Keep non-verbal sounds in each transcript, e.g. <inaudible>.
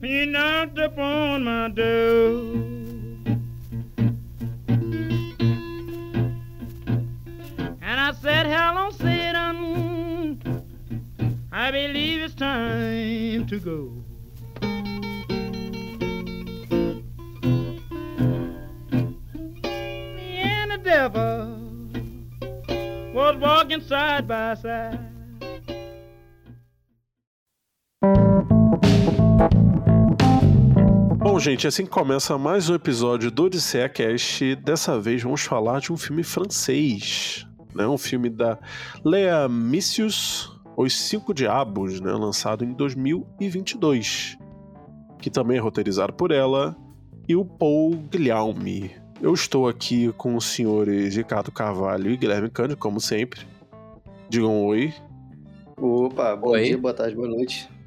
He knocked upon my door. And I said, Hello, Satan. I believe it's time to go. And the devil was walking side by side. Bom, gente, assim começa mais um episódio do Odisseia Cast. Dessa vez vamos falar de um filme francês, né? Um filme da Lea Missius, Os Cinco Diabos, né? Lançado em 2022, que também é roteirizado por ela e o Paul Guilherme. Eu estou aqui com os senhores Ricardo Carvalho e Guilherme Cândido, como sempre. Digam oi. Opa, bom Oi. dia, boa tarde, boa noite.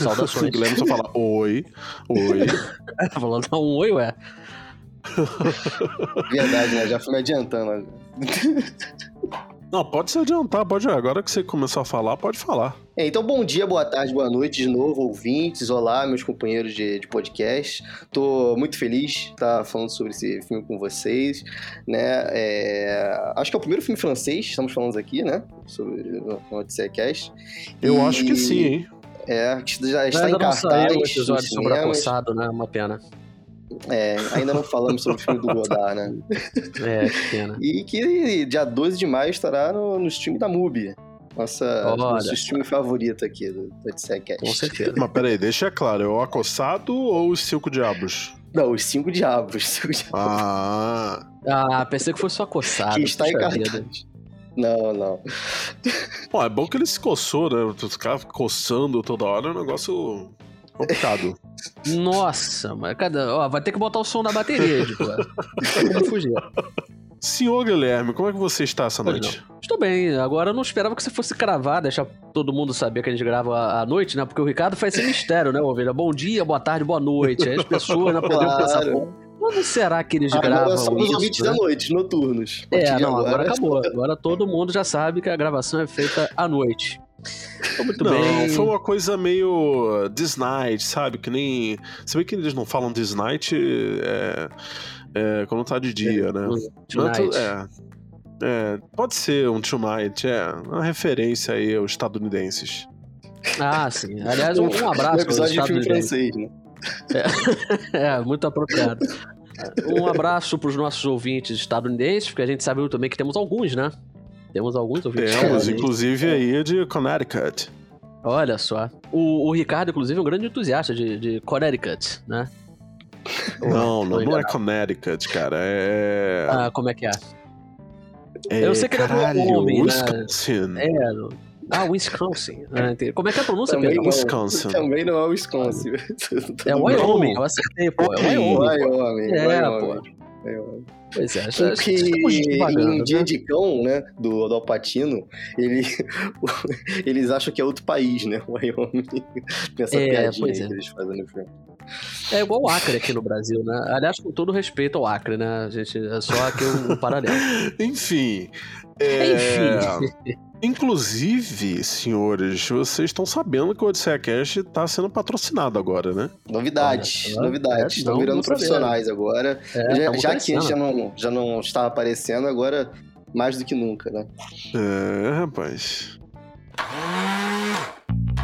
O Saudações. Guilherme só fala oi, oi. <laughs> Tá falando um oi, ué. Verdade, né? Já fui me adiantando. <laughs> Não, pode se adiantar, pode. Agora que você começou a falar, pode falar. É, então, bom dia, boa tarde, boa noite de novo, ouvintes. Olá, meus companheiros de, de podcast. Tô muito feliz de estar falando sobre esse filme com vocês. Né? É, Acho que é o primeiro filme francês, estamos falando aqui, né? Sobre no Odisseia Cast. Eu E- acho que sim, hein? É, já está Ainda em cartaz. o episódio sobre acossado, né? Uma pena. É, ainda não falamos sobre o filme do Godard, né? <laughs> É, que pena. E que dia 12 de maio estará no, no stream da MUBI. Nossa, Olha nosso stream favorito aqui do, do Odisseia Cast. Com certeza. Mas peraí, deixa claro, é o acossado ou os cinco diabos? Não, os cinco diabos. os cinco diabos. Ah, Ah, pensei que fosse só acossado. que está em cartaz. Não, não. bom, é bom que ele se coçou, né? Caras coçando toda hora é um negócio complicado. Nossa, mas cadê? Ó, vai ter que botar o som da bateria, <laughs> tipo. Não tem como fugir. Senhor Guilherme, como é que você está essa Pois noite? Estou bem, agora eu não esperava que você fosse cravar, deixar todo mundo saber que a gente grava à- noite, né? Porque o Ricardo faz esse mistério, né, Ovelha? Bom dia, boa tarde, boa noite. Aí as pessoas não poderiam Claro. pensar, "Pô, quando será que eles gravam nós somos isso? ouvintes né? da noite, noturnos. É, não, agora acabou. Agora todo mundo já sabe que a gravação é feita à noite. Muito não, bem. foi uma coisa meio uh, This Night, sabe? Que nem. Se bem que eles não falam This Night é, é, quando tá de dia, né? Não é Tonight. é, é, pode ser um Tonight, é. Uma referência aí aos estadunidenses. Ah, sim. Aliás, um, <laughs> um abraço para os Unidos. francês, né? É, <laughs> muito apropriado. Um abraço para os nossos ouvintes estadunidenses, porque a gente sabe também que temos alguns, né? Temos alguns ouvintes Temos, inclusive aí de Connecticut. Olha só. O, o Ricardo, inclusive, é um grande entusiasta de, de Connecticut, né? Não, não, não é. Connecticut, cara. É. Ah, como é que é? é eu sei que ele é do caralho, Wyoming, né? É, ah, Wisconsin. Ah, como é que é a pronúncia, Também Pedro? não, Wisconsin. também não é o Wisconsin. É Wyoming, eu acertei, pô. É Wyoming. pô. Wyoming, É, Wyoming. Wyoming. Pois é, já, Porque divagando, em né? Dia de Cão, né, do, do Alpatino, ele, <laughs> eles acham que é outro país, né, o <laughs> Wyoming. Essa É, piadinha é. que eles fazem no filme. É igual o Acre aqui no Brasil, né? Aliás, com todo respeito ao Acre, né? gente, é só aqui um, um paralelo. <laughs> Enfim. é, Enfim. Inclusive, senhores, vocês estão sabendo que o Odisseia Cash tá sendo patrocinado agora, né? Novidades, Olha, novidades. é, Estão não, virando profissionais agora. É, já, já que já não, já não estava aparecendo, agora mais do que nunca, né? É, rapaz.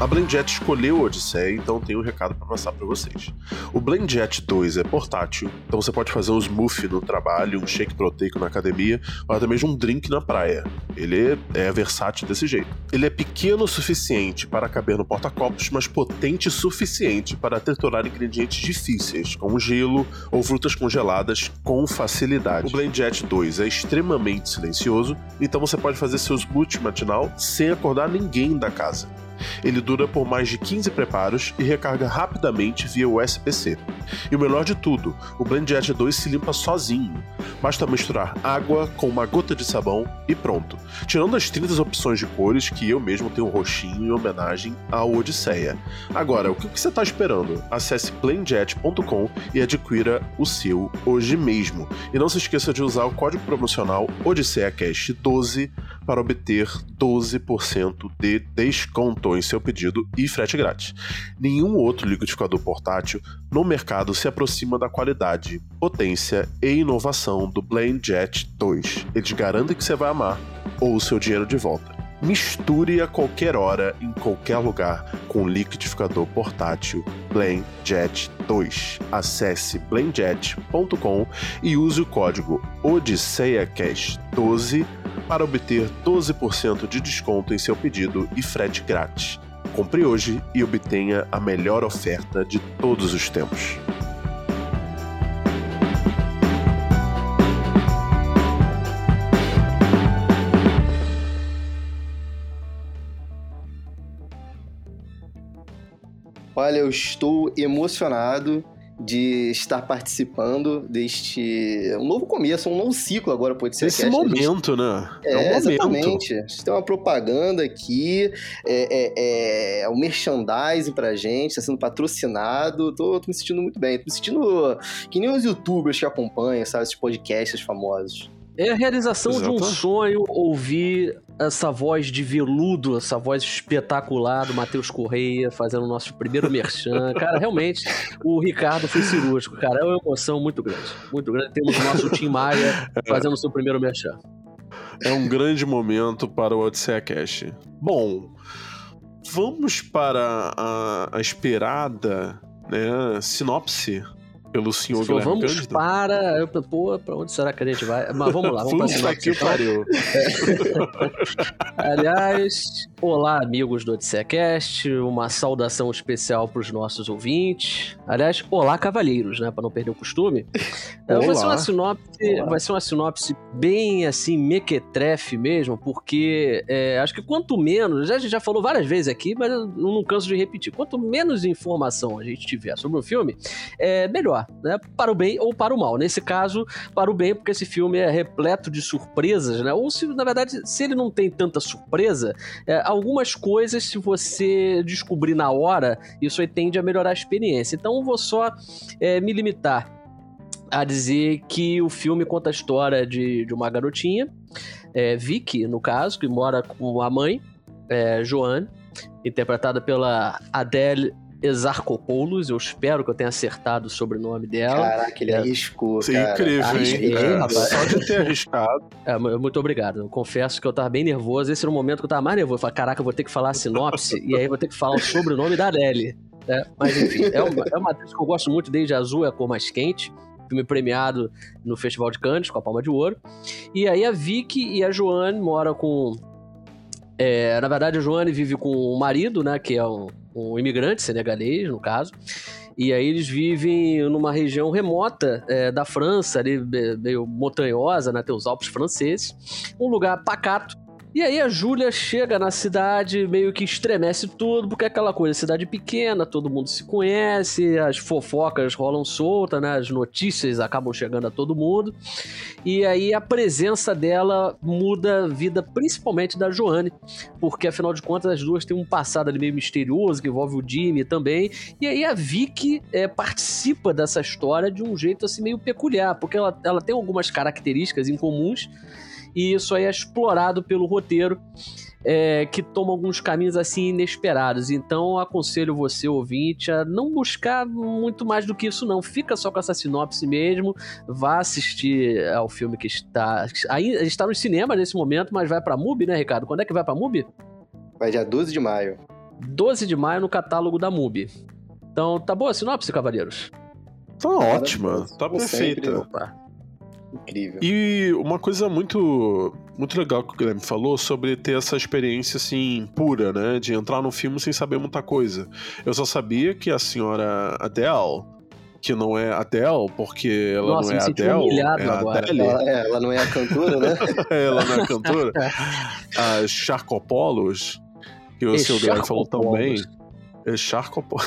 A Blendjet escolheu o Odisseia, então tem um recado pra passar pra vocês. O Blendjet 2 é portátil, então você pode fazer um smoothie no trabalho, um shake proteico na academia, ou até mesmo um drink na praia. Ele é versátil desse jeito. Ele é pequeno o suficiente para caber no porta-copos, mas potente o suficiente para triturar ingredientes difíceis, como gelo ou frutas congeladas, com facilidade. O Blendjet 2 é extremamente silencioso, então você pode fazer seu smoothie matinal sem acordar ninguém da casa. Ele dura por mais de 15 preparos e recarga rapidamente via USB-C. E o melhor de tudo, o Blend Jet 2 se limpa sozinho. Basta misturar água com uma gota de sabão e pronto. Tirando as 30 opções de cores que eu mesmo tenho roxinho em homenagem ao Odisseia. Agora, o que você está esperando? Acesse blendjet.com e adquira o seu hoje mesmo. E não se esqueça de usar o código promocional OdisseiaCast12 para obter 12% de desconto em seu pedido e frete grátis. Nenhum outro liquidificador portátil no mercado se aproxima da qualidade, potência e inovação do Blend Jet 2. Eles garantem que você vai amar ou o seu dinheiro de volta. Misture a qualquer hora, em qualquer lugar, com o liquidificador portátil Blend Jet 2. Acesse blendjet.com e use o código OdisseiaCast12 para obter 12% de desconto em seu pedido e frete grátis. Compre hoje e obtenha a melhor oferta de todos os tempos. Olha, eu estou emocionado de estar participando deste um novo começo, um novo ciclo agora pode ser. Esse momento, né? É, é um exatamente. A gente tem uma propaganda aqui, é, é, é um merchandising pra gente, está sendo patrocinado. Tô, tô, me sentindo muito bem. Tô me sentindo que nem os youtubers que acompanham, sabe, esses podcasts famosos. É a realização Exato. de um sonho ouvir essa voz de veludo, essa voz espetacular do Matheus Correia fazendo o nosso primeiro merchan. <laughs> Cara, realmente, o Ricardo foi cirúrgico, cara. É uma emoção muito grande. Muito grande. Temos o nosso Tim Maia <laughs> fazendo o seu primeiro merchan. É um grande momento para o Odisseia Cash. Bom, vamos para a, a esperada né, sinopse pelo senhor Guilherme Vamos Cândido? para. Pô, pra onde será que a gente vai? Mas vamos lá, vamos para que pariu. <laughs> Aliás, olá, amigos do OdisseaCast. Uma saudação especial para os nossos ouvintes. Aliás, olá, cavalheiros, né? Para não perder o costume. Olá. Vai ser uma sinopse, olá. vai ser uma sinopse bem assim, mequetrefe mesmo, porque é, acho que quanto menos, já, a gente já falou várias vezes aqui, mas eu não canso de repetir, quanto menos informação a gente tiver sobre o filme, é melhor né? Para o bem ou para o mal. Nesse caso, para o bem, porque esse filme é repleto de surpresas, né? Ou se, na verdade, se ele não tem tanta surpresa, é, algumas coisas, se você descobrir na hora, isso aí tende a melhorar a experiência. Então, vou só é, me limitar a dizer que o filme conta a história de, de uma garotinha, é, Vicky, no caso, que mora com a mãe, é, Joanne, interpretada pela Adele Exarcopoulos, eu espero que eu tenha acertado o sobrenome dela. Caraca, ele é. arriscou, Sim, cara. incrível, Arrisquei, hein? É, só de ter arriscado. <laughs> É, muito obrigado. Eu confesso que eu tava bem nervoso. Esse era o momento que eu tava mais nervoso. Eu falei, caraca, eu vou ter que falar a sinopse <laughs> e aí vou ter que falar o sobrenome da Adele. É, mas enfim, é uma, é uma atriz que eu gosto muito desde Azul é a cor mais quente filme premiado no Festival de Cannes com a Palma de Ouro. E aí a Vicky e a Joane moram com. É, na verdade, a Joane vive com o marido, né? Que é um, um imigrante senegalês, no caso. E aí eles vivem numa região remota é, da França, ali, meio montanhosa, né? Tem os Alpes franceses. Um lugar pacato, e aí a Júlia chega na cidade, meio que estremece tudo, porque é aquela coisa, cidade pequena, todo mundo se conhece, as fofocas rolam solta, né? As notícias acabam chegando a todo mundo. E aí a presença dela muda a vida principalmente da Joane, porque afinal de contas as duas têm um passado ali meio misterioso que envolve o Jimmy também. E aí a Vicky é, participa dessa história de um jeito assim meio peculiar, porque ela, ela tem algumas características incomuns e isso aí é explorado pelo roteiro. É, que toma alguns caminhos assim inesperados. Então aconselho você, ouvinte, a não buscar muito mais do que isso, não. Fica só com essa sinopse mesmo. Vá assistir ao filme que está. Ainda está no cinema nesse momento, mas vai pra MUBI, né, Ricardo? Quando é que vai pra MUBI? Vai dia 12 de maio. 12 de maio no catálogo da MUBI. Então, tá boa a sinopse, cavaleiros? Tá ótima, tá perfeita. Opa. Incrível. E uma coisa muito muito legal que o Guilherme falou sobre ter essa experiência assim pura, né, de entrar no filme sem saber muita coisa. Eu só sabia que a senhora Adele que não é Adele, porque ela Nossa, não é Adele, é agora. Adele. Ela, é, ela não é a cantora, né? <laughs> ela não é a cantora. <laughs> a Charcopolos, que o seu Guilherme falou tão bem. É Charcopolo.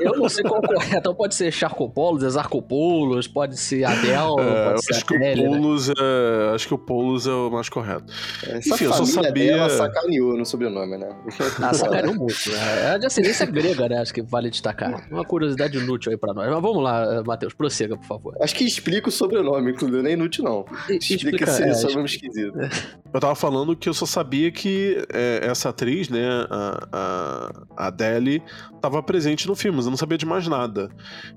Eu não sei qual é. Então pode ser Charcopoulos, Exarcopoulos, pode ser Adel, É, pode ser acho que, o Adele, né? Poulos é, acho que o Poulos é o mais correto. Essa Enfim, eu só sabia- dela sacaneou no sobrenome, né? Ah, sacaneou muito. Né? É de ascendência grega, né? Acho que vale destacar. Uma curiosidade inútil aí pra nós. Mas vamos lá, Matheus, prossiga, por favor. Acho que explica o sobrenome, inclusive, não é inútil, não. E- Explica, explica, esse é, sobrenome esquisito. Eu tava falando que eu só sabia que é, essa atriz, né, a, a, a Adele, tava presente no filme, mas eu não sabia de mais nada.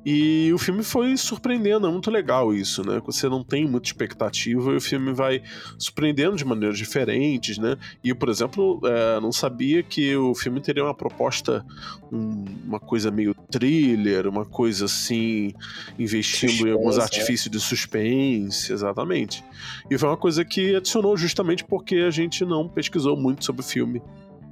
E o filme foi surpreendendo, é muito legal isso, né? Você não tem muita expectativa e o filme vai surpreendendo de maneiras diferentes, né? E eu, por exemplo, é, não sabia que o filme teria uma proposta, um- uma coisa meio thriller, uma coisa assim, investindo em alguns Suspense, né? artifícios de suspense, exatamente. E foi uma coisa que adicionou justamente porque a gente não pesquisou muito sobre o filme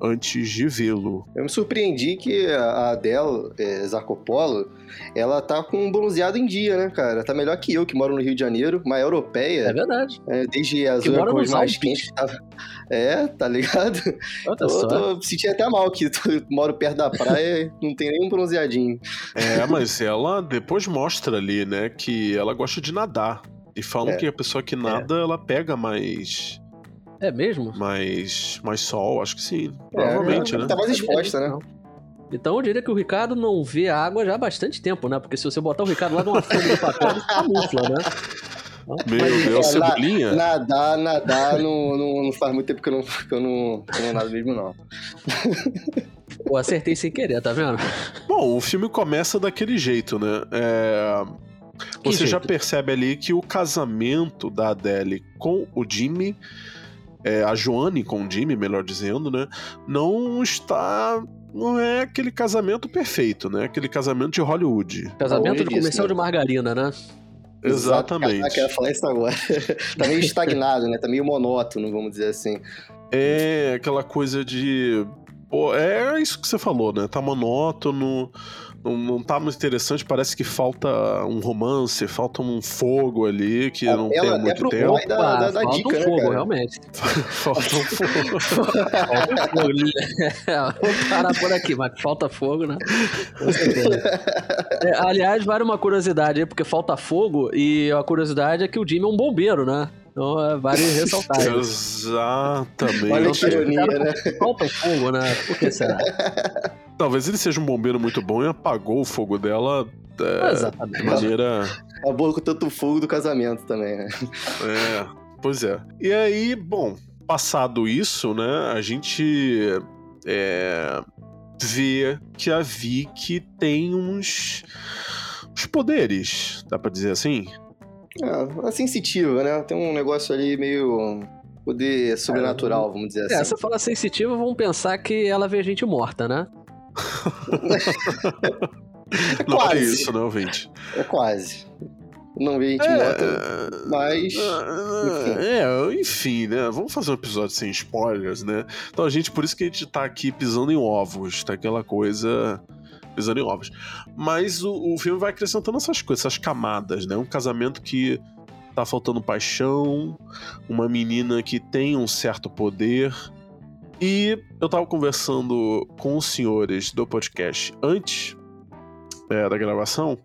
antes de vê-lo. Eu me surpreendi que a Adele é, Zarcopolo, ela tá com um bronzeado em dia, né, cara? Tá melhor que eu, que moro no Rio de Janeiro, uma É europeia, verdade. é, desde as nos mais quentes que tava... É, tá ligado? Olha Eu só. tô sentindo até mal que tô- moro perto da praia e não tem nenhum bronzeadinho. É, mas ela depois mostra ali, né, que ela gosta de nadar. E falam É. que a pessoa que nada, ela pega mais, É mesmo? mais, mais sol, acho que sim. É, Provavelmente, é, né? Tá mais exposta, né? Então eu diria que o Ricardo não vê a água já há bastante tempo, né? Porque se você botar o Ricardo lá numa folha de papel, ele camufla, né? Então, Meu mas- Deus, é, na- cebolinha? Nadar, nadar, não, não, não faz muito tempo que eu não, que eu não, que eu não nado mesmo, não. Pô, acertei sem querer, tá vendo? Bom, o filme começa daquele jeito, né? É, Você já jeito? percebe ali que o casamento da Adele com o Jimmy, é, a Joanne com o Jimmy, melhor dizendo, né? Não está. Não é aquele casamento perfeito, né? Aquele casamento de Hollywood. Casamento de comercial né? de margarina, né? Exatamente. Caraca, eu ia falar isso agora. <laughs> tá meio estagnado, né? Tá meio monótono, vamos dizer assim. É aquela coisa de. Pô, é isso que você falou, né? Tá monótono, não, não tá muito interessante, parece que falta um romance, falta um fogo ali que não tem há até muito tempo. da, da, da falta dica, um né, fogo, cara? realmente. <laughs> falta um fogo. <laughs> Falta um fogo. <laughs> É, Vou parar por aqui, mas falta fogo, né? Com certeza. É, aliás, vale uma curiosidade aí, porque falta fogo, e a curiosidade é que o Jimmy é um bombeiro, né? Então é, vale ressaltar. isso. Exatamente. Olha Não que ironia, explicado né? Falta fogo, né? Por que será? Talvez ele seja um bombeiro muito bom e apagou o fogo dela é, de Exatamente. maneira. Acabou com tanto fogo do casamento também, né? É, pois é. E aí, bom, passado isso, né, a gente é, vê que a Vicky tem uns, uns poderes, dá pra dizer assim? É, é sensitiva, né? Tem um negócio ali meio poder sobrenatural, vamos dizer É, assim. se fala sensitiva, vamos pensar que ela vê gente morta, né? <laughs> Não é quase. isso, né, ouvinte? É quase. Não vi gente É, morta, mas. Ah, É, enfim, né? Vamos fazer um episódio sem spoilers, né? Então a gente, por isso que a gente tá aqui pisando em ovos, tá aquela coisa pisando em ovos. Mas o, o filme vai acrescentando essas coisas, essas camadas, né? Um casamento que tá faltando paixão, uma menina que tem um certo poder. E eu tava conversando com os senhores do podcast antes é, da gravação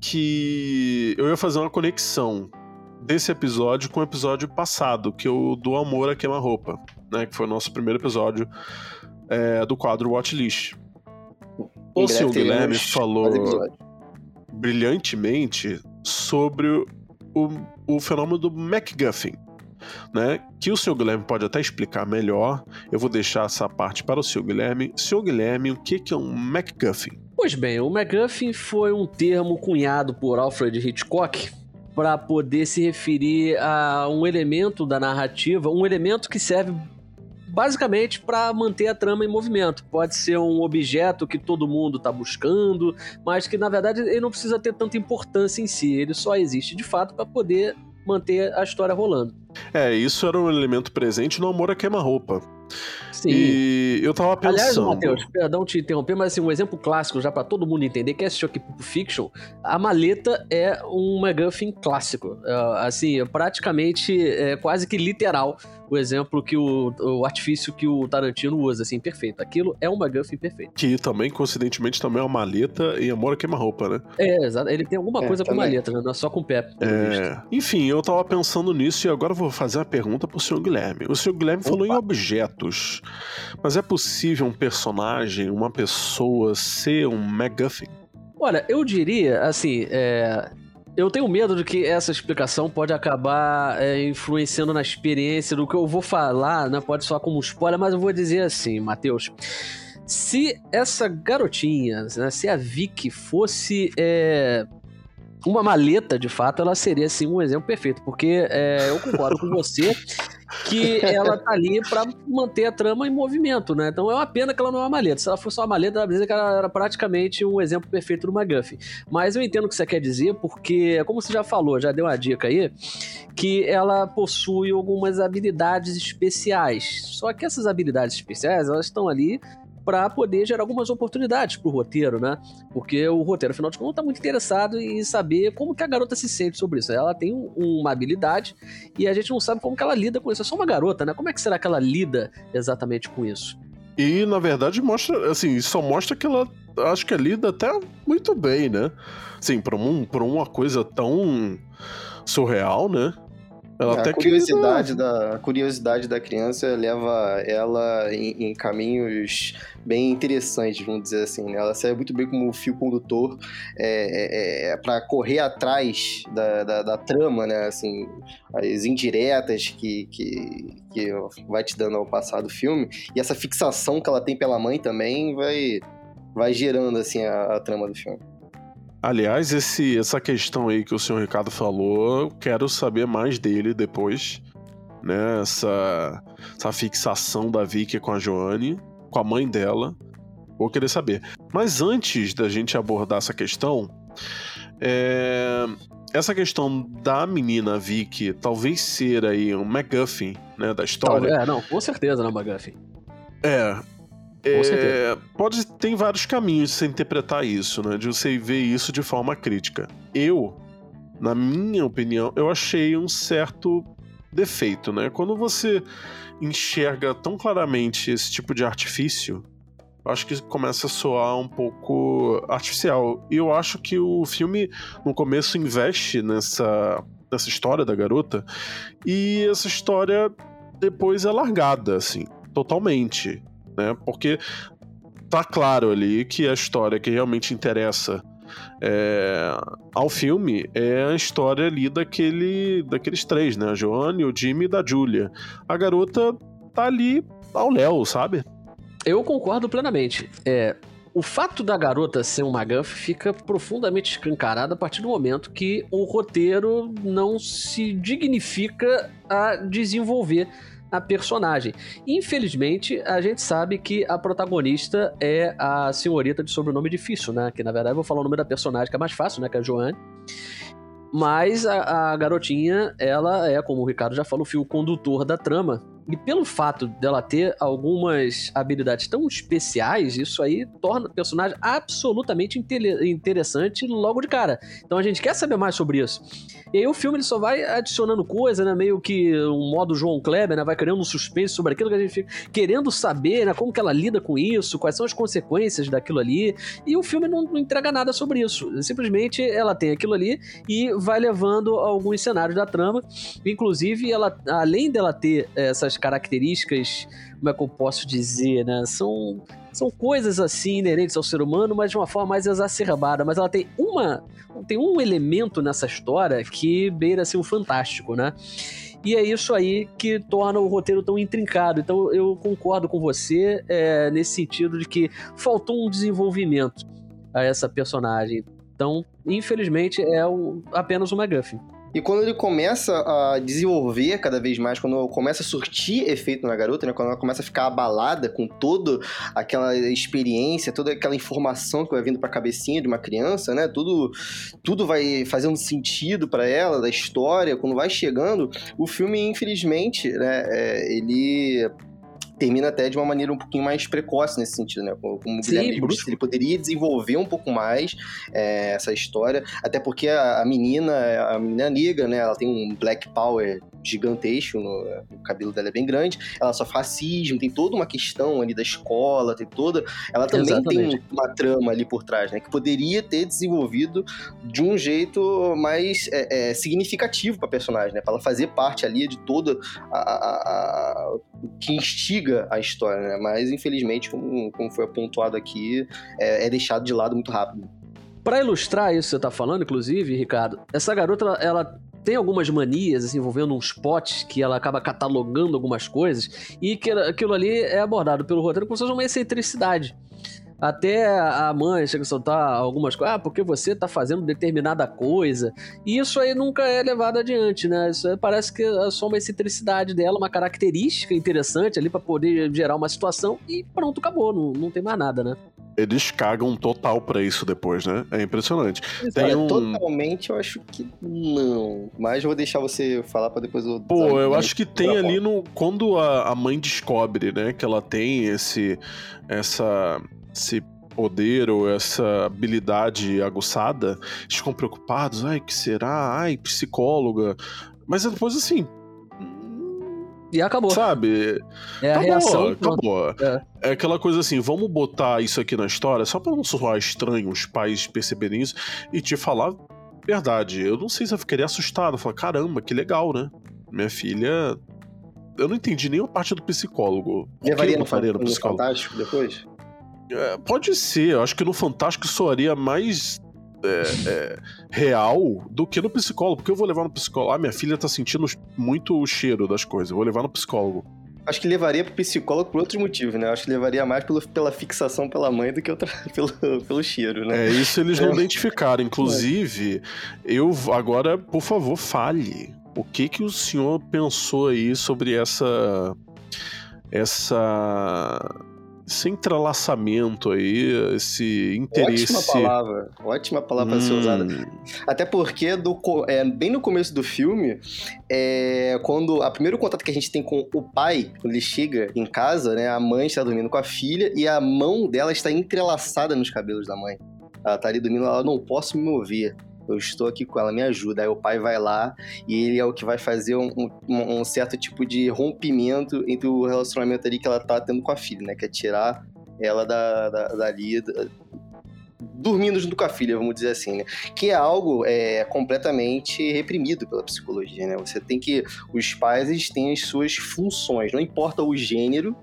que eu ia fazer uma conexão desse episódio com o episódio passado, que é o do Amor a Queima-Roupa, né? Que foi o nosso primeiro episódio é, do quadro Watchlist. Em O breve senhor Guilherme falou brilhantemente sobre o, o fenômeno do MacGuffin. Né? Que o senhor Guilherme pode até explicar melhor. Eu vou deixar essa parte para o senhor Guilherme. Senhor Guilherme, o que é um MacGuffin? Pois bem, o MacGuffin foi um termo cunhado por Alfred Hitchcock para poder se referir a um elemento da narrativa, um elemento que serve basicamente para manter a trama em movimento. Pode ser um objeto que todo mundo está buscando, mas que na verdade ele não precisa ter tanta importância em si, ele só existe de fato para poder manter a história rolando. É, isso era um elemento presente no Amor a Queima-Roupa. Sim. E eu tava pensando. Aliás, Matheus, perdão te interromper, mas assim, um exemplo clássico, já pra todo mundo entender, que assistiu aqui Pulp Fiction, a maleta é um MacGuffin clássico. É, assim, praticamente, é quase que literal o exemplo que o, o artifício que o Tarantino usa, assim, perfeito. Aquilo é um MacGuffin perfeito. Que também, coincidentemente, também é uma maleta e Amor a Queima-Roupa, né? É, exato. Ele tem alguma É, coisa com também. maleta, né? não é só com pé. pelo visto. É, enfim, eu tava pensando nisso e agora eu vou fazer uma pergunta pro senhor Guilherme. O senhor Guilherme falou em objetos, mas é possível um personagem, uma pessoa ser um MacGuffin? Olha, eu diria, assim, é, eu tenho medo de que essa explicação pode acabar é, influenciando na experiência do que eu vou falar, né? Pode soar como spoiler, mas eu vou dizer assim, Matheus. Se essa garotinha, né, se a Vicky fosse é, uma maleta, de fato, ela seria assim um exemplo perfeito, porque é, eu concordo com você que ela tá ali pra manter a trama em movimento, né? Então é uma pena que ela não é uma maleta. Se ela fosse uma maleta, ela dizer que ela era praticamente um exemplo perfeito do McGuffin. Mas eu entendo o que você quer dizer, porque, como você já falou, já deu uma dica aí, que ela possui algumas habilidades especiais. Só que essas habilidades especiais, elas estão ali para poder gerar algumas oportunidades pro roteiro, né? Porque o roteiro, afinal de contas, tá muito interessado em saber como que a garota se sente sobre isso. Ela tem um- uma habilidade e a gente não sabe como que ela lida com isso. É só uma garota, né? Como é que será que ela lida exatamente com isso? E, na verdade, mostra, assim, só mostra que ela, acho que lida até muito bem, né? Assim, pra, um, uma coisa tão surreal, né? Ela É, até a curiosidade, da, a curiosidade da criança leva ela em, em caminhos bem interessantes, vamos dizer assim. né? Ela serve muito bem como fio condutor é, é, para correr atrás da, da, da trama, né? Assim, as indiretas que, que, que vai te dando ao passar do filme. E essa fixação que ela tem pela mãe também vai, vai gerando assim, a, a trama do filme. Aliás, esse, essa questão aí que o senhor Ricardo falou, eu quero saber mais dele depois. Né? Essa, essa fixação da Vicky com a Joanne, com a mãe dela. Vou querer saber. Mas antes da gente abordar essa questão, é, essa questão da menina Vicky talvez ser aí um MacGuffin né, da história. É, não, com certeza, McGuffin? É. Com É, certeza. pode tem vários caminhos de você interpretar isso, né? De você ver isso de forma crítica. Eu, na minha opinião, eu achei um certo defeito, né? Quando você enxerga tão claramente esse tipo de artifício, eu acho que começa a soar um pouco artificial. E eu acho que o filme, no começo, investe nessa, nessa história da garota, e essa história depois é largada, assim, totalmente né? Porque tá claro ali que a história que realmente interessa é, ao filme é a história ali daquele, daqueles três, né? A Joanne, o Jimmy e da Julia. A garota tá ali ao léu, sabe? Eu concordo plenamente. É, o fato da garota ser um McGuff fica profundamente escancarado a partir do momento que o roteiro não se dignifica a desenvolver a personagem. Infelizmente, a gente sabe que a protagonista é a senhorita de sobrenome difícil, né? Que na verdade eu vou falar o nome da personagem que é mais fácil, né? Que é a Joanne. Mas a, a garotinha, ela é, como o Ricardo já falou, o fio condutor da trama. E pelo fato dela ter algumas habilidades tão especiais, isso aí torna o personagem absolutamente interessante logo de cara. Então a gente quer saber mais sobre isso. E aí o filme ele só vai adicionando coisa, né? Meio que um modo João Kleber, né? Vai criando um suspense sobre aquilo que a gente fica querendo saber, né? Como que ela lida com isso, quais são as consequências daquilo ali. E o filme não, não entrega nada sobre isso. Simplesmente ela tem aquilo ali e vai levando alguns cenários da trama. Inclusive, ela, além dela ter essas características, como é que eu posso dizer, né? São, são coisas assim inerentes ao ser humano, mas de uma forma mais exacerbada. Mas ela tem uma. Tem um elemento nessa história que beira assim, um fantástico, né? E é isso aí que torna o roteiro tão intrincado. Então eu concordo com você é, nesse sentido de que faltou um desenvolvimento a essa personagem. Então, infelizmente, é um- apenas uma McGuffin. E quando ele começa a desenvolver cada vez mais, quando começa a surtir efeito na garota, né? Quando ela começa a ficar abalada com toda aquela experiência, toda aquela informação que vai vindo pra cabecinha de uma criança, né? Tudo, tudo vai fazendo sentido para ela, da história. Quando vai chegando, o filme, infelizmente, né? É, ele termina até de uma maneira um pouquinho mais precoce nesse sentido, né? Como, como Sim, Guilherme brusco. ele poderia desenvolver um pouco mais é, essa história, até porque a, a menina, a menina negra, né? Ela tem um black power gigantesco, no, o cabelo dela é bem grande, ela sofre racismo, tem toda uma questão ali da escola, tem toda... Ela também Exatamente. tem uma trama ali por trás, né? Que poderia ter desenvolvido de um jeito mais é, é, significativo pra personagem, né? Pra ela fazer parte ali de toda a, a- a- o que instiga a história, né? Mas, infelizmente, como, como foi apontuado aqui, é, é deixado de lado muito rápido. Pra ilustrar isso que você tá falando, inclusive, Ricardo, essa garota, ela tem algumas manias, assim, envolvendo uns potes que ela acaba catalogando algumas coisas e que aquilo ali é abordado pelo roteiro como se fosse uma excentricidade. Até a mãe chega a soltar algumas coisas, ah, porque você tá fazendo determinada coisa. E isso aí nunca é levado adiante, né? Isso aí parece que é só uma excentricidade dela, uma característica interessante ali pra poder gerar uma situação e pronto, acabou. Não, não tem mais nada, né? Eles cagam total pra isso depois, né? É impressionante. Tem Olha, um- Totalmente, eu acho que não. Mas eu vou deixar você falar pra depois eu... Pô, eu acho que tem ali no. Quando a, a mãe descobre, né, que ela tem esse. essa. Esse poder ou essa habilidade aguçada, ficam preocupados. Ai, que será? Ai, psicóloga. Mas depois assim. E acabou. Sabe? É a acabou, reação. pronto. acabou. É. É aquela coisa assim, vamos botar isso aqui na história só pra não soar estranho os pais perceberem isso e te falar a verdade. Eu não sei se eu ficaria assustado. Falar, caramba, que legal, né? Minha filha. Eu não entendi nenhuma parte do psicólogo. Por que Levaria eu botaria no no psicólogo? Fantástico depois? É, pode ser, eu acho que no Fantástico soaria mais é, é, real do que no psicólogo. Porque eu vou levar no psicólogo. Ah, minha filha tá sentindo muito o cheiro das coisas. Eu vou levar no psicólogo. Acho que levaria pro psicólogo por outros motivos, né? Acho que levaria mais pelo, pela fixação pela mãe do que outra, <laughs> pelo, pelo cheiro, né? É, isso eles não É. identificaram. Inclusive, eu agora, por favor, fale. O que que o senhor pensou aí sobre essa essa esse entrelaçamento aí, esse interesse. Ótima palavra. Ótima palavra pra ser Hum, usada. Até porque, do, é, bem no começo do filme, é, quando a primeiro contato que a gente tem com o pai, quando ele chega em casa, né, a mãe está dormindo com a filha e a mão dela está entrelaçada nos cabelos da mãe. Ela tá ali dormindo, ela não posso me mover. Eu estou aqui com ela, me ajuda. Aí o pai vai lá e ele é o que vai fazer um, um- um certo tipo de rompimento entre o relacionamento ali que ela tá tendo com a filha, né? Que é tirar ela da, da, dali, da- dormindo junto com a filha, vamos dizer assim, né? Que é algo é, completamente reprimido pela psicologia, né? Você tem que... Os pais, eles têm as suas funções, não importa o gênero,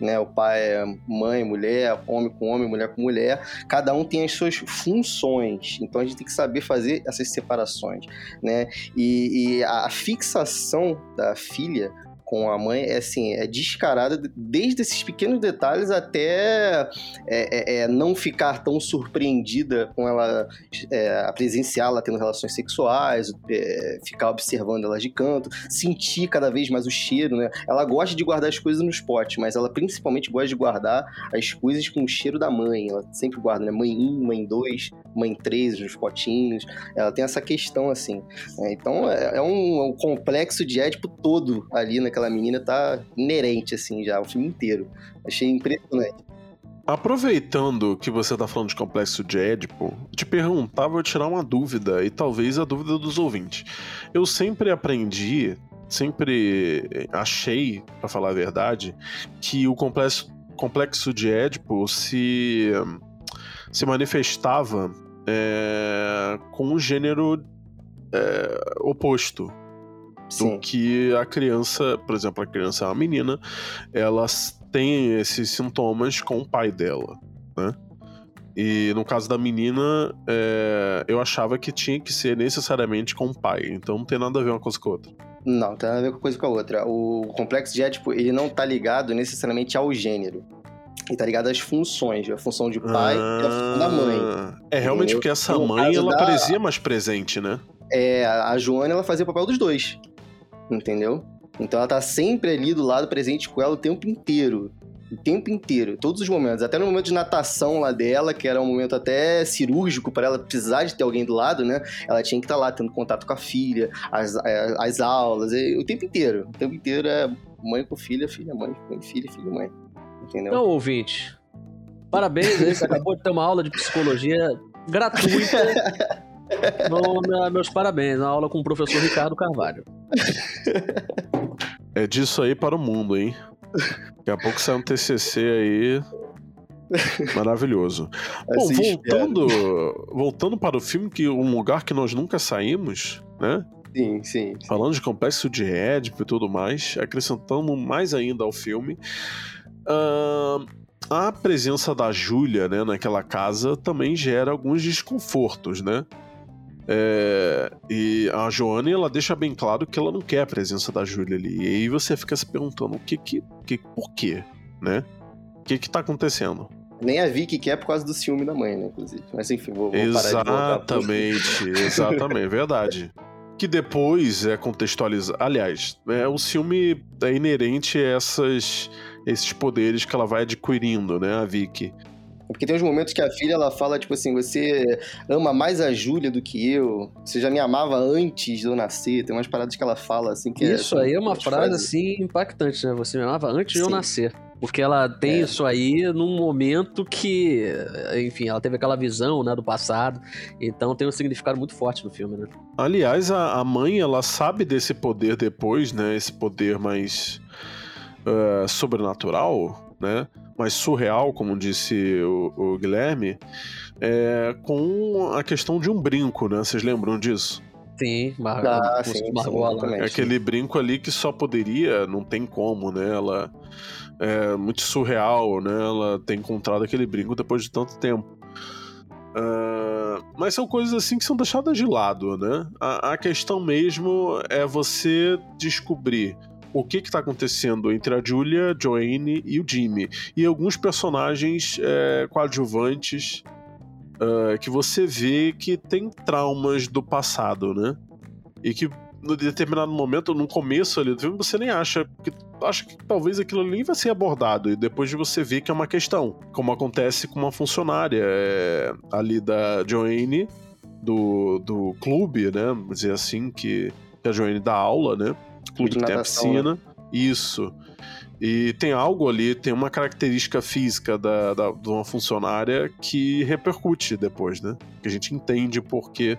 né? O pai é mãe, mulher, homem com homem, mulher com mulher. Cada um tem as suas funções. Então a gente tem que saber fazer essas separações, né? E, e a fixação da filha com a mãe é assim, é descarada desde esses pequenos detalhes até é, é, é, não ficar tão surpreendida com ela é, presenciá-la tendo relações sexuais, é, ficar observando ela de canto, sentir cada vez mais o cheiro, né? Ela gosta de guardar as coisas nos potes, mas ela principalmente gosta de guardar as coisas com o cheiro da mãe. Ela sempre guarda, né? Mãe 1, mãe 2, mãe 3, nos potinhos. Ela tem essa questão, assim. né? Então é, é um, um complexo de Édipo todo ali naquela menina, tá inerente, assim, já, o filme inteiro. Achei impressionante. Aproveitando que você tá falando de complexo de Édipo, te perguntar, vou tirar uma dúvida, e talvez a dúvida dos ouvintes. Eu sempre aprendi, sempre achei, pra falar a verdade, que o complexo, complexo de Édipo se, se manifestava é, com um gênero é, oposto do Sim. que a criança, por exemplo, a criança é uma menina, elas têm esses sintomas com o pai dela, né? E no caso da menina, é, eu achava que tinha que ser necessariamente com o pai, então não tem nada a ver uma coisa com a outra. Não, tem nada a ver com uma coisa com a outra. O complexo de Édipo, ele não tá ligado necessariamente ao gênero. Ele tá ligado às funções, a função de pai e a função da mãe. Ah, É realmente Entendeu? porque essa mãe, ela da- parecia mais presente, né? é, a Joana, ela fazia o papel dos dois. Entendeu? Então ela tá sempre ali do lado, presente com ela o tempo inteiro. O tempo inteiro, todos os momentos. Até no momento de natação lá dela, que era um momento até cirúrgico para ela precisar de ter alguém do lado, né? Ela tinha que estar tá lá, tendo contato com a filha, as, é, as aulas, o tempo inteiro. O tempo inteiro é mãe com filha, filha, mãe, mãe, filha, filha, mãe. Entendeu? Então, ouvinte, parabéns você acabou de ter uma aula de psicologia gratuita. <laughs> meus parabéns, na aula com o professor Ricardo Carvalho. É disso aí para o mundo, hein? Daqui a pouco sai um TCC aí. Maravilhoso. Bom, voltando, voltando para o filme, que um lugar que nós nunca saímos, né? Sim, sim, sim. Falando de complexo de Édipo e tudo mais, acrescentando mais ainda ao filme. Uh, a presença da Júlia né, naquela casa também gera alguns desconfortos, né? É, e a Joane, ela deixa bem claro que ela não quer a presença da Júlia ali. E aí você fica se perguntando o que que, que por quê, né? O que que tá acontecendo? Nem a Vicky quer por causa do ciúme da mãe, né, inclusive. Mas enfim, vou, vou Exatamente, <laughs> exatamente, verdade. Que depois é contextualizado. Aliás, é, o ciúme é inerente a essas, esses poderes que ela vai adquirindo, né, a Vicky. Porque tem uns momentos que a filha ela fala, tipo assim, você ama mais a Júlia do que eu. Você já me amava antes de eu nascer. Tem umas paradas que ela fala, assim, que é, Isso é, aí é uma frase, assim, impactante, né? Você me amava antes Sim. de eu nascer. Porque ela tem é. isso aí num momento que, enfim, ela teve aquela visão, né, do passado. Então tem um significado muito forte no filme, né? Aliás, a, a mãe, ela sabe desse poder depois, né? Esse poder mais uh, sobrenatural, né? Mais surreal, como disse o, o Guilherme, é, com a questão de um brinco, né? Vocês lembram disso? Sim, mar... ah, sim, sim, é aquele brinco ali que só poderia, não tem como, né? Ela é muito surreal, né? Ela ter encontrado aquele brinco depois de tanto tempo. Uh, mas são coisas assim que são deixadas de lado, né? A, a questão mesmo é você descobrir o que está acontecendo entre a Julia, Joanne e o Jimmy. E alguns personagens é, coadjuvantes uh, que você vê que tem traumas do passado, né? E que no determinado momento, no começo ali do filme, você nem acha que acha que talvez aquilo ali vai ser abordado e depois de você ver que é uma questão, como acontece com uma funcionária é, ali da Joanne do, do clube, né, dizer assim, que, que a Joanne dá aula, né, clube que tem a piscina. Né? Isso. E tem algo ali, tem uma característica física da, da, de uma funcionária que repercute depois, né? Que a gente entende porque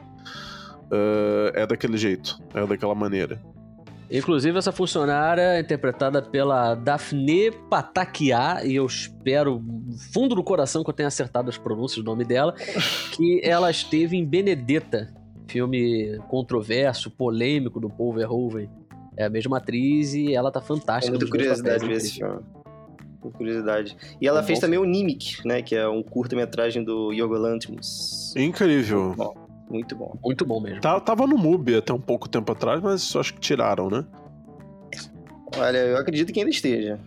uh, é daquele jeito, é daquela maneira. Inclusive, essa funcionária é interpretada pela Daphne Patakia, e eu espero, fundo do coração, que eu tenha acertado as pronúncias do nome dela, que ela esteve em Benedetta, filme controverso, polêmico do Paul Verhoeven. É a mesma atriz e ela tá fantástica. Muita curiosidade ver esse filme. Muita curiosidade. E ela é fez bom. também o Nimic, né? Que é um curta-metragem do Yorgo Lanthimos. Incrível. Muito bom. Muito bom. Muito bom mesmo. Tá, tava no MUBI até um pouco tempo atrás, mas acho que tiraram, né? Olha, eu acredito que ainda esteja.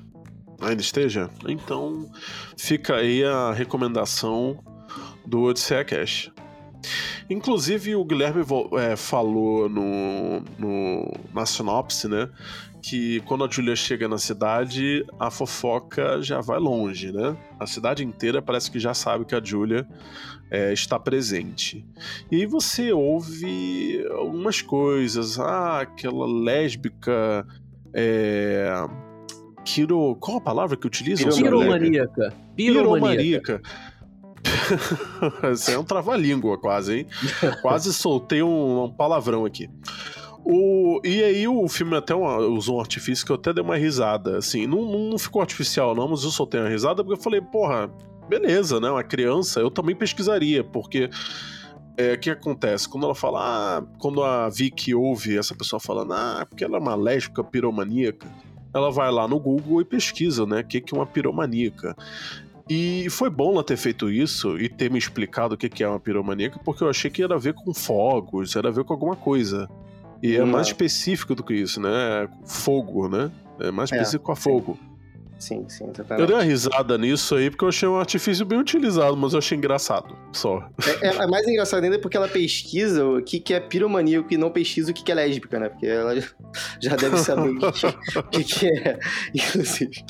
Ainda esteja? Então fica aí a recomendação do Odisseia Cash. Inclusive, o Guilherme é, falou no, no, na sinopse, né? Que quando a Julia chega na cidade, a fofoca já vai longe, né? A cidade inteira parece que já sabe que a Julia é, está presente. E aí você ouve algumas coisas. Ah, aquela lésbica. É... Quiro... Qual a palavra que utiliza? Piromaníaca. Piromaníaca. <laughs> Isso é um trava-língua, quase, hein? quase soltei um, palavrão aqui. O, e aí o filme até uma, usou um artifício que eu até dei uma risada. Assim, não, não ficou artificial, não, mas eu soltei uma risada porque eu falei, porra, beleza, né? Uma criança, eu também pesquisaria, porque. É, o que acontece? Quando ela fala, ah, quando a Vicky ouve essa pessoa falando, ah, porque ela é uma lésbica piromaníaca, ela vai lá no Google e pesquisa, né? O que, que é uma piromaníaca. E foi bom ela ter feito isso e ter me explicado o que é uma piromaníaca, porque eu achei que era a ver com fogos, era a ver com alguma coisa. E é mais específico do que isso, né? Fogo, né? É mais é, específico a fogo. sim, sim, Eu exatamente. dei uma risada nisso aí porque eu achei um artifício bem utilizado, mas eu achei engraçado. Só. É, é- é mais engraçado ainda porque ela pesquisa o que, que é piromaníaco e não pesquisa o que, que é lésbica, né? Porque ela já- deve saber o que, que- o que, que é, inclusive.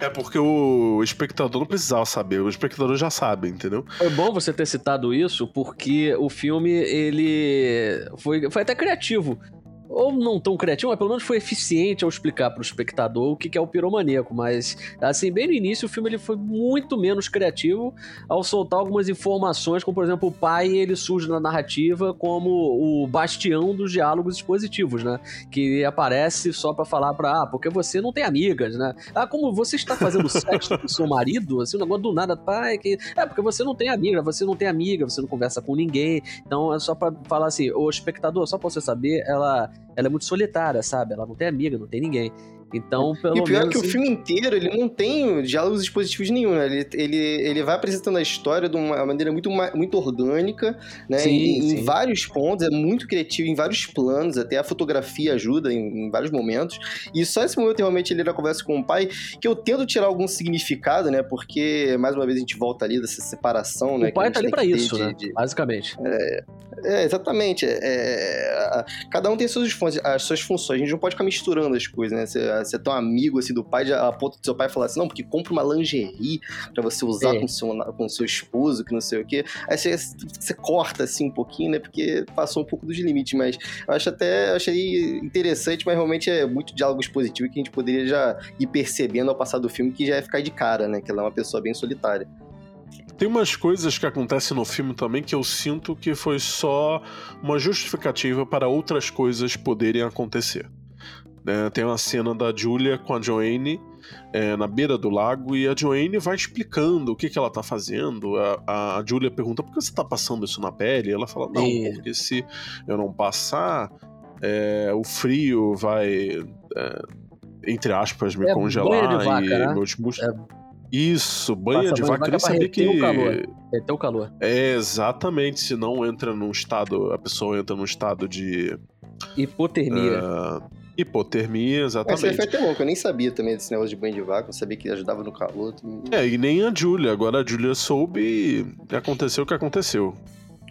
É porque o espectador não precisava saber, o espectador já sabe, entendeu? Foi bom você ter citado isso, porque o filme, ele foi, foi até criativo. Ou não tão criativo, mas pelo menos foi eficiente ao explicar pro espectador o que é o piromaníaco. Mas, assim, bem no início, o filme ele foi muito menos criativo ao soltar algumas informações, como, por exemplo, o pai, ele surge na narrativa como o bastião dos diálogos expositivos, né? Que aparece só pra falar pra, ah, porque você não tem amigas, né? Ah, como você está fazendo <laughs> sexo com seu marido, assim, um negócio do nada, pai, que... É, porque você não tem amiga, você não tem amiga, você não conversa com ninguém. Então é só pra falar assim, o espectador, só pra você saber, ela, ela é muito solitária, sabe? Ela não tem amiga, não tem ninguém. Então, pelo E o pior é menos. que o filme inteiro, ele não tem diálogos expositivos nenhum, né? Ele, ele, ele vai apresentando a história de uma maneira muito, muito orgânica, né? Sim, em, em sim. vários pontos, é muito criativo em vários planos, até a fotografia ajuda em, em vários momentos. E só esse momento, realmente, ele na conversa com o pai, que eu tento tirar algum significado, né? Porque, mais uma vez, a gente volta ali dessa separação, né? O pai tá a ali pra isso, de- né? de- Basicamente. é, exatamente. É, é, cada um tem suas, fun- as suas funções. A gente não pode ficar misturando as coisas, né? Você, você é tão amigo assim do pai, a ponto do seu pai falar assim: não, porque compra uma lingerie pra você usar É. com seu, com seu esposo, que não sei o quê. Aí você, você corta assim um pouquinho, né? Porque passou um pouco dos limites. Mas eu acho até eu achei interessante, mas realmente é muito diálogo expositivo que a gente poderia já ir percebendo ao passar do filme que já ia ficar de cara, né? Que ela é uma pessoa bem solitária. Tem umas coisas que acontecem no filme também que eu sinto que foi só uma justificativa para outras coisas poderem acontecer. Né? tem uma cena da Julia com a Joanne é, na beira do lago e a Joanne vai explicando o que, que ela tá fazendo. A, a Julia pergunta por que você tá passando isso na pele? E ela fala, não, É. porque se eu não passar, é, o frio vai, é, entre aspas, me É, congelar vaca, e né? meus músculos. É. Isso, banha Passa de banho de vaca. Vaca reter que. o calor. É o calor. É, exatamente. Se não entra num estado. A pessoa entra num estado de. Hipotermia. ah, hipotermia, exatamente. foi até bom, que eu nem sabia também desse negócio de banho de vaca, eu sabia que ajudava no calor. também. É, e nem a Julia. Agora a Julia soube e aconteceu o que aconteceu.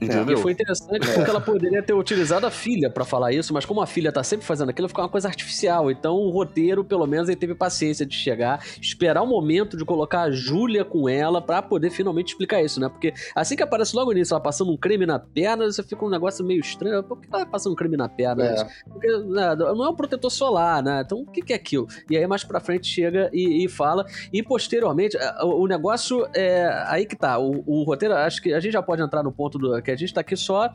Entendeu? E foi interessante porque ela poderia ter utilizado a filha pra falar isso, mas como a filha tá sempre fazendo aquilo, ficou uma coisa artificial. Então o roteiro, pelo menos, ele teve paciência de chegar, esperar o momento de colocar a Júlia com ela pra poder finalmente explicar isso, né? Porque assim que aparece logo nisso, ela passando um creme na perna, você fica um negócio meio estranho. Por que ela tá passando um creme na perna? É. Porque né, não é um protetor solar, né? Então o que, que é aquilo? E aí mais pra frente chega e, e fala. E posteriormente, o, o negócio é. Aí que tá. O, o roteiro, acho que a gente já pode entrar no ponto do, que a gente tá aqui só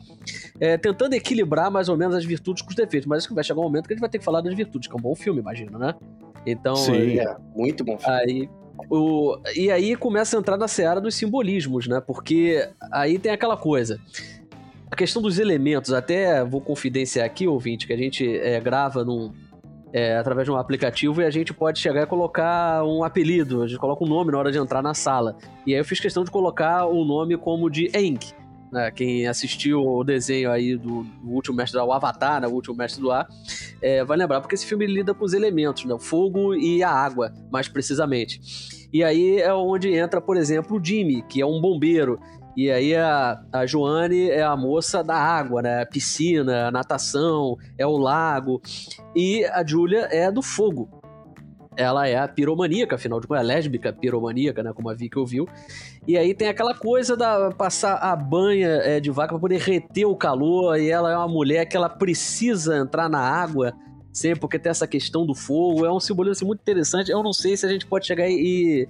eh, tentando equilibrar mais ou menos as virtudes com os defeitos. Mas acho que vai chegar um momento que a gente vai ter que falar das virtudes, que é um bom filme, imagino, né? Então. Sim. É, muito bom filme. Aí. O, e aí começa a entrar na seara dos simbolismos, né? Porque aí tem aquela coisa. A questão dos elementos, até vou confidenciar aqui, ouvinte, que a gente é, grava num, é, através de um aplicativo e a gente pode chegar e colocar um apelido, a gente coloca um nome na hora de entrar na sala. E aí eu fiz questão de colocar o nome como de Eng. Né? Quem assistiu o desenho aí do, do último mestre do Avatar, né? o último mestre do ar, é, vai lembrar, porque esse filme lida com os elementos, né? o fogo e a água, mais precisamente. E aí é onde entra, por exemplo, o Jimmy, que é um bombeiro. E aí a, a Joane é a moça da água, né? Piscina, natação, é o lago. E a Julia é do fogo. Ela é a piromaníaca, afinal de contas, é lésbica piromaníaca, né? Como a Vicky ouviu. E aí tem aquela coisa da passar a banha é, de vaca para poder reter o calor. E ela é uma mulher que ela precisa entrar na água sempre, porque tem essa questão do fogo. É um simbolismo assim, muito interessante. Eu não sei se a gente pode chegar e,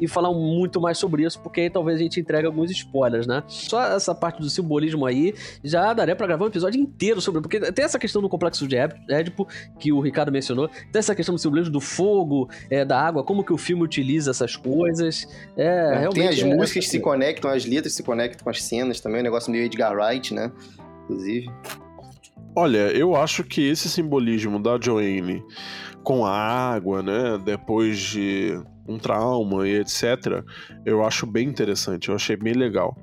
e falar muito mais sobre isso, porque aí talvez a gente entregue alguns spoilers, né? Só essa parte do simbolismo aí já daria pra gravar um episódio inteiro sobre. Porque tem essa questão do complexo de Éd- Édipo, que o Ricardo mencionou, tem essa questão do simbolismo do fogo, é, da água, como que o filme utiliza essas coisas. É, realmente. Tem as é- músicas que se conectam, as letras se conectam com as cenas também, um negócio meio Edgar Wright, né? Inclusive. Olha, eu acho que esse simbolismo da Joanne com a água, né, depois de um trauma e etc, eu acho bem interessante, eu achei bem legal.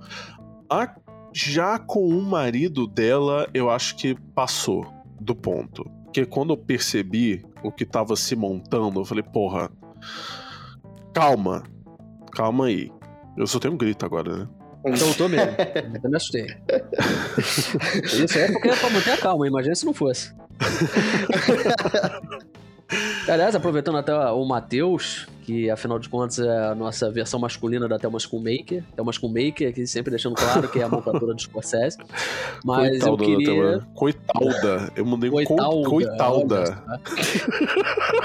A- já com o marido dela, eu acho que passou do ponto. Porque quando eu percebi o que tava se montando, eu falei, porra, calma. Calma aí. Eu só tenho um grito agora, né? Então eu tô mesmo. <laughs> Eu me assustei. Isso é porque é pra manter a calma, imagina se não fosse. <laughs> Aliás, aproveitando até o Matheus, que afinal de contas é a nossa versão masculina da Thelma Schoolmaker. Thelma Schoolmaker, aqui sempre deixando claro que é a montadora do Scorsese. Mas Coitalda eu queria... da Coitalda. Eu mandei um Coitalda. co- coitalda. olha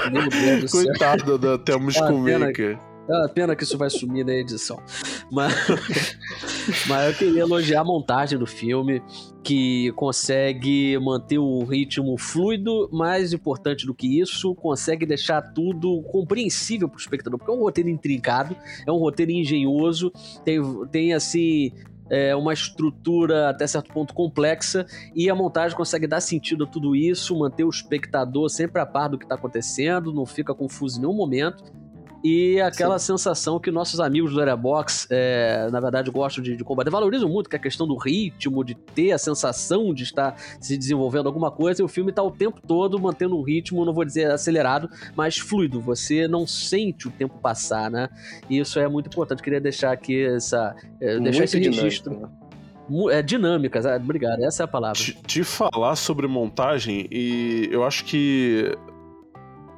só. Meu Deus do céu. Coitada da Thelma Ah, Schoolmaker. Uma pena que isso vai sumir na edição. Mas, <laughs> mas eu queria elogiar a montagem do filme, que consegue manter o ritmo fluido, mais importante do que isso, consegue deixar tudo compreensível para o espectador, porque é um roteiro intrincado, é um roteiro engenhoso, tem, tem assim. é, uma estrutura até certo ponto complexa e a montagem consegue dar sentido a tudo isso, manter o espectador sempre a par do que está acontecendo, não fica confuso em nenhum momento. E aquela sensação que nossos amigos do Airbox, é, na verdade, gostam de, de combater, valorizam muito, que é a questão do ritmo, de ter a sensação de estar se desenvolvendo alguma coisa, e o filme está o tempo todo mantendo um ritmo, não vou dizer acelerado, mas fluido. Você não sente o tempo passar, né? E isso é muito importante. Queria deixar aqui essa. é, deixar esse dinâmico. registro. né? Mu- É, dinâmicas, ah, obrigado, essa é a palavra. De, de falar sobre montagem, e eu acho que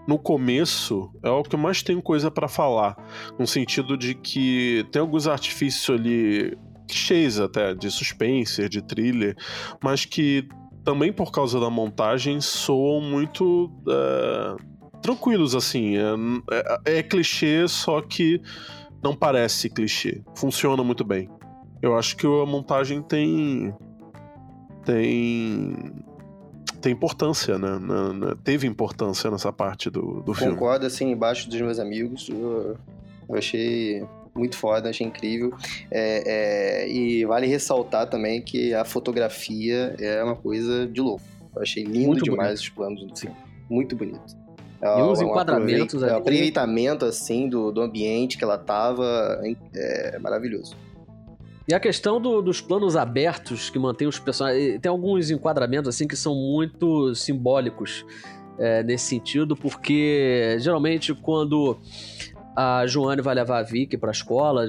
no começo é o que eu mais tenho coisa pra falar. No sentido de que tem alguns artifícios ali, clichês até, de suspense, de thriller, mas que também por causa da montagem soam muito. é, tranquilos, assim. É, é- é clichê, só que não parece clichê. Funciona muito bem. Eu acho que a montagem tem. tem. Tem importância, né? Na- na- teve importância nessa parte do, do filme. Concordo, assim, embaixo dos meus amigos. Eu, eu achei muito foda, achei incrível. É, é, e vale ressaltar também que a fotografia é uma coisa de louco. Eu achei lindo Muito demais os planos do filme. Muito bonito. É E uns um enquadramentos aproveit- ali. é, aproveitamento, assim, do, do ambiente que ela tava é maravilhoso. E a questão do- dos planos abertos que mantém os personagens. Tem alguns enquadramentos assim que são muito simbólicos é, nesse sentido, porque geralmente quando a Joane vai levar a Vicky para a escola,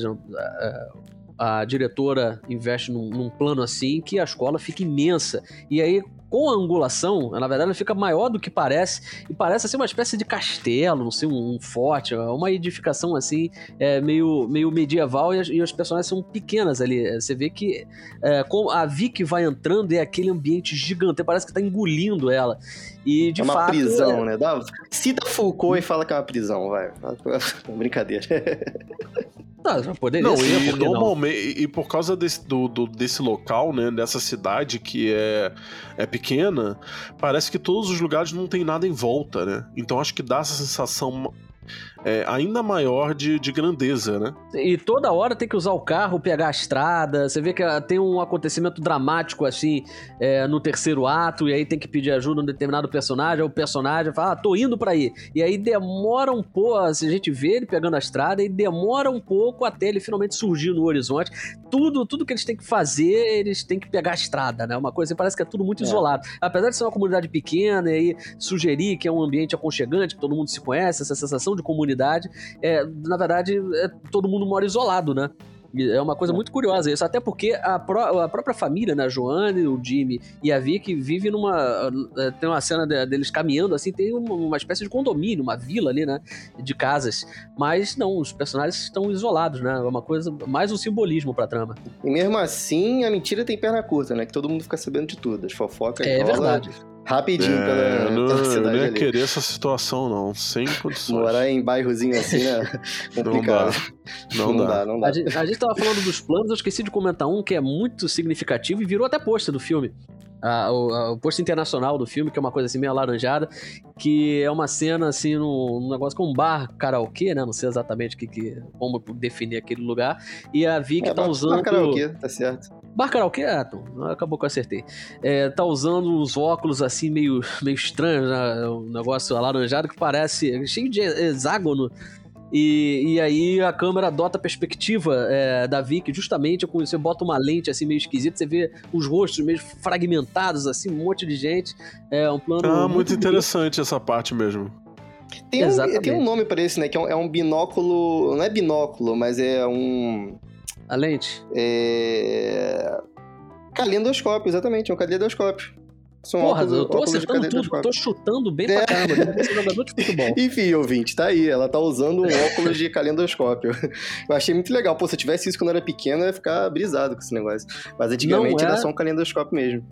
a, a diretora investe num, num plano assim que a escola fica imensa. E aí. Com a angulação, na verdade, ela fica maior do que parece, e parece assim uma espécie de castelo, não sei, um, um forte, uma edificação assim, é, meio, meio medieval e as, e personagens são pequenas ali. Você vê que é, com a Vicky vai entrando e é aquele ambiente gigante, parece que tá engolindo ela. E de é uma fato. prisão, né? Dá, cita Foucault e fala que é uma prisão, vai. <laughs> Brincadeira. <laughs> Tá, já poderia Não, ser, e por não? normalmente, e e por causa desse, do, do- desse local, né, dessa cidade que é, é pequena, parece que todos os lugares não tem nada em volta, né? Então acho que dá essa sensação é, ainda maior de, de grandeza, né? E toda hora tem que usar o carro, pegar a estrada. Você vê que ah, tem um acontecimento dramático assim é, no terceiro ato, e aí tem que pedir ajuda a um determinado personagem. Aí o personagem fala, ah, tô indo pra aí. E aí demora um pouco, assim, a gente vê ele pegando a estrada, e demora um pouco até ele finalmente surgir no horizonte. Tudo, tudo que eles têm que fazer, eles têm que pegar a estrada, né? Uma coisa, parece que é tudo muito É. isolado. Apesar de ser uma comunidade pequena, e aí sugerir que é um ambiente aconchegante, que todo mundo se conhece, essa sensação de comunidade, é, na verdade, é, todo mundo mora isolado, né? É uma coisa muito curiosa isso, até porque a, pró- a própria família, né, a Joane, o Jimmy e a Vicky vive numa. eh, Tem uma cena de- deles caminhando assim, tem uma, espécie de condomínio, uma vila ali, né? De casas. Mas não, os personagens estão isolados, né? É uma coisa, mais um simbolismo pra trama. E mesmo assim, a mentira tem perna curta, né? Que todo mundo fica sabendo de tudo. As fofocas É rola verdade. Rapidinho É, pela, eu não, pela eu cidade não ia ali. querer essa situação, não. Sem condições. Morar em bairrozinho assim, né? <laughs> não dá. Complicado. Não, dá. não dá. A gente, a gente tava falando dos planos, eu esqueci de comentar um que é muito significativo e virou até pôster do filme. Ah, o, a- o pôster internacional do filme, que é uma coisa assim meio alaranjada, que é uma cena assim num, num negócio com um bar karaokê, né? Não sei exatamente que, que, como definir aquele lugar. E a Vicky É, tá bar- usando. bar karaokê, tá certo. Bar karaokê? Ah, então, acabou que eu acertei. É, tá usando uns óculos assim meio, meio estranhos, né? um negócio alaranjado que parece cheio de hexágono. E, e aí a câmera adota a perspectiva é, da Vicky, justamente com você bota uma lente assim meio esquisita, você vê os rostos meio fragmentados, assim, um monte de gente. É um plano. Ah, muito bonito. interessante essa parte mesmo. Tem um, tem um nome pra esse, né? Que é um, é um binóculo. Não é binóculo, mas é um. A lente. É... Calendoscópio, exatamente, é um calendoscópio. São Porra, óculos- eu tô óculos acertando tudo, tô chutando bem É. pra caramba. Deve ser jogador de futebol. <laughs> Enfim, ouvinte, tá aí. Ela tá usando um óculos de calendoscópio. Eu achei muito legal. Pô, se eu tivesse isso quando eu era pequeno, eu ia ficar brisado com esse negócio. Mas antigamente Não é- era só um calendoscópio mesmo.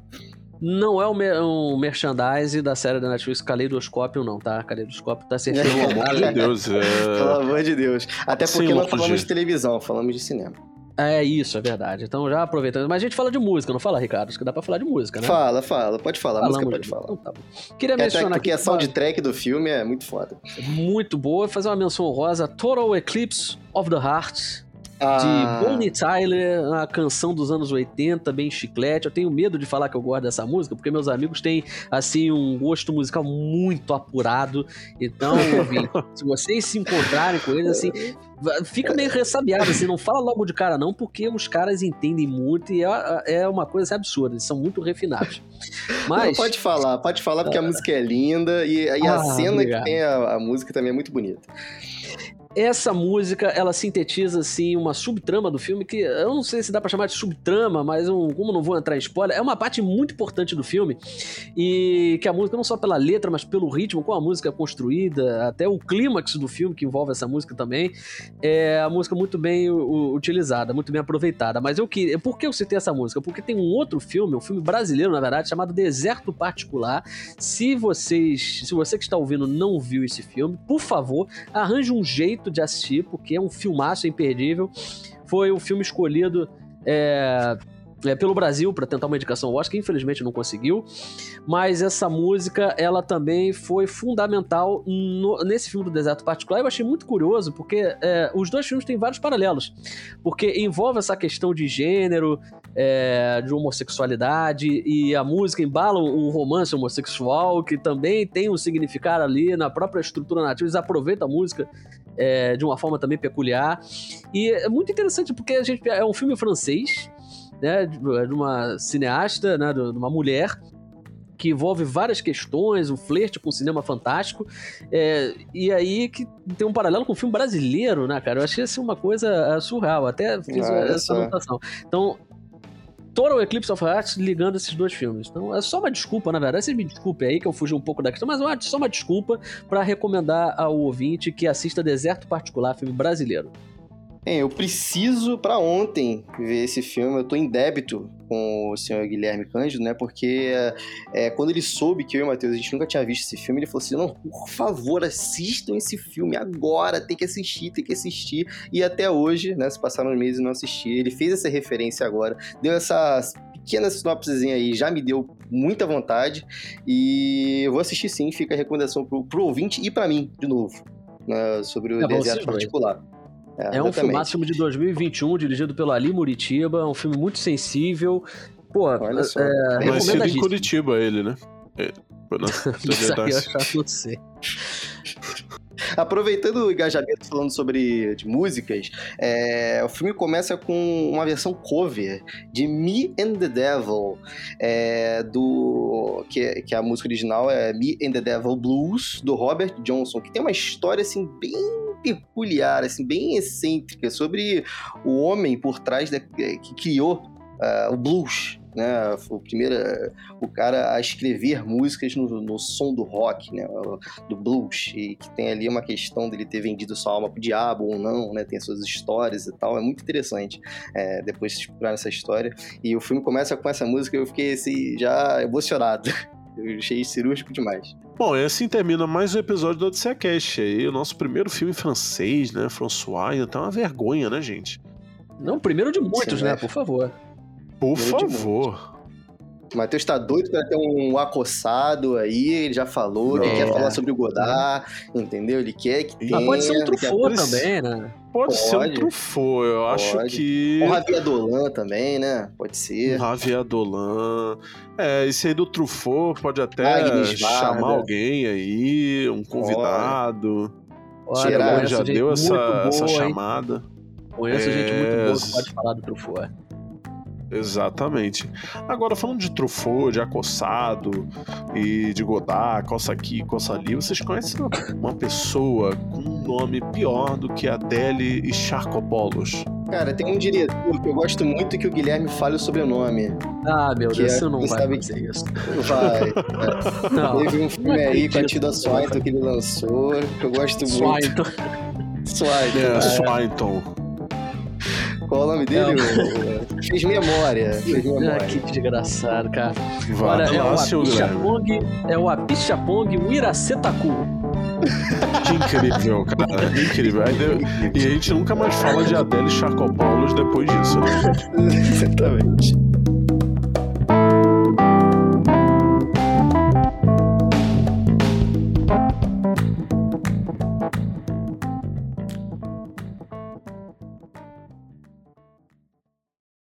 Não é um, mer- um merchandise da série da Netflix Caleidoscópio, não, tá? Caleidoscópio tá fio. Pelo amor de Deus. <laughs> Pelo É... amor de Deus. Até porque não óculos falamos de televisão, falamos de cinema. É isso, é verdade. Então já aproveitando. Mas a gente fala de música, não fala, Ricardo? Acho que dá pra falar de música, né? Fala, fala, pode falar. A música Falamos pode de- falar. Então tá bom. Queria É, mencionar porque aqui a soundtrack do filme é muito foda. muito boa, fazer uma menção honrosa, Total Eclipse of the Heart, Ah, de Bonnie Tyler, uma canção dos anos 80, bem chiclete. Eu tenho medo de falar que eu gosto dessa música, porque meus amigos têm, assim, um gosto musical muito apurado. Então, ouvinte, <laughs> se vocês se encontrarem com eles, assim, fica meio ressabiado, assim, não fala logo de cara não, porque os caras entendem muito e é, é uma coisa assim, absurda, eles são muito refinados. <laughs> Mas... Não, pode falar, pode falar porque a música é linda e, e a Ah, cena obrigado. que tem a, a música também é muito bonita. Essa música, ela sintetiza, assim, uma subtrama do filme que eu não sei se dá pra chamar de subtrama, mas um, como não vou entrar em spoiler, é uma parte muito importante do filme e que a música, não só pela letra, mas pelo ritmo, como a música é construída, até o clímax do filme que envolve essa música também, é a música muito bem utilizada, muito bem aproveitada. Mas eu queria... Por que eu citei essa música? Porque tem um outro filme, um filme brasileiro, na verdade, chamado Deserto Particular. Se vocês... Se você que está ouvindo não viu esse filme, por favor, arranje um jeito de assistir, porque é um filmaço imperdível. Foi o filme escolhido é, é, pelo Brasil para tentar uma indicação ao Oscar, infelizmente não conseguiu. Mas essa música, ela também foi fundamental no- nesse filme do Deserto Particular. Eu achei muito curioso, porque é, os dois filmes têm vários paralelos. Porque envolve essa questão de gênero, é, de homossexualidade, e a música embala um romance homossexual, que também tem um significado ali na própria estrutura nativa. Eles aproveitam a música é, de uma forma também peculiar. E é muito interessante porque a gente é um filme francês, né, de uma cineasta, né, de uma mulher que envolve várias questões, um flerte com o cinema fantástico, é, e aí que tem um paralelo com o filme brasileiro, né, cara? Eu achei assim uma coisa é, surreal, até fiz Olha essa anotação. Então, Total Eclipse of Hearts ligando esses dois filmes. Então é só uma desculpa, na verdade. Vocês me desculpem aí que eu fugi um pouco da questão, mas é só uma desculpa para recomendar ao ouvinte que assista Deserto Particular, filme brasileiro. Bem, eu preciso pra ontem ver esse filme. Eu tô em débito com o senhor Guilherme Cândido, né? Porque é, quando ele soube que eu e o Matheus a gente nunca tinha visto esse filme, ele falou assim: não, por favor, assistam esse filme agora, tem que assistir, tem que assistir. E até hoje, né? Se passaram meses e não assisti. Ele fez essa referência agora, deu essa pequena sinopsezinha aí, já me deu muita vontade. E eu vou assistir sim, fica a recomendação pro, pro ouvinte e pra mim, de novo, né, sobre o É deserto vocês dois. Particular. É um filmaço filme de 2021, dirigido pelo Ali Muritiba, é um filme muito sensível. Pô, Olha só. é, Nascido em. Curitiba, ele, né? É, já não <laughs> sei. <laughs> Aproveitando o engajamento falando sobre de músicas, é, o filme começa com uma versão cover de Me and the Devil, é, do que, que a música original é Me and the Devil Blues do Robert Johnson, que tem uma história assim bem peculiar, assim bem excêntrica sobre o homem por trás da, que criou ah, o blues. Né, foi o primeiro, o cara a escrever músicas no, no som do rock, né, do blues, e que tem ali uma questão dele ter vendido sua alma pro diabo ou não, né? Tem suas histórias e tal. É muito interessante é, depois de explorar essa história. E o filme começa com essa música, eu fiquei assim, já emocionado. <laughs> Eu achei cirúrgico demais. Bom, e assim termina mais um episódio do Odisseia Cast aí, o nosso primeiro filme francês, né? François, ainda tá uma vergonha, né, gente? Não, primeiro de muitos, Sim, né? é. Por favor. Por de favor. O Matheus tá doido pra ter um acossado aí, ele já falou, ele Não. quer falar sobre o Godard, entendeu? Ele quer que tenha... Mas pode ser um quer- Pode ser. também, né? Pode, ser um Pode. Truffaut, eu acho Pode. que. O Javier Dolan também, né? Pode ser. Javier Dolan. É, esse aí do Truffaut pode até chamar alguém aí, um convidado. Olha, Ele conheço já deu essa, boa, essa hein? chamada. Conheço gente muito É, boa que pode falar do Truffaut. Exatamente. Agora, falando de Truffaut, de Acossado e de Godard, Coça aqui, Coça ali, vocês conhecem uma pessoa com um nome pior do que Adele Charcopoulos? Cara, tem um diretor que eu gosto muito que o Guilherme fale o sobrenome. Ah, meu Que Deus, é- você não vai sabe fazer isso. Vai. é. <laughs> Não, Teve um filme aí com a. Tilda Swinton que ele lançou, que eu gosto muito. Swinton. Swinton. É, é. Swinton. Qual é o nome dele? Fez memória. Fez Ah, memória. que desgraçado, cara. Vai Olha, é o. Apichapong, é o Apichapong Wiracetacu. Que incrível, cara. Que incrível. E a gente nunca mais fala de Adele Charcopoulos depois disso. né? <laughs> Exatamente.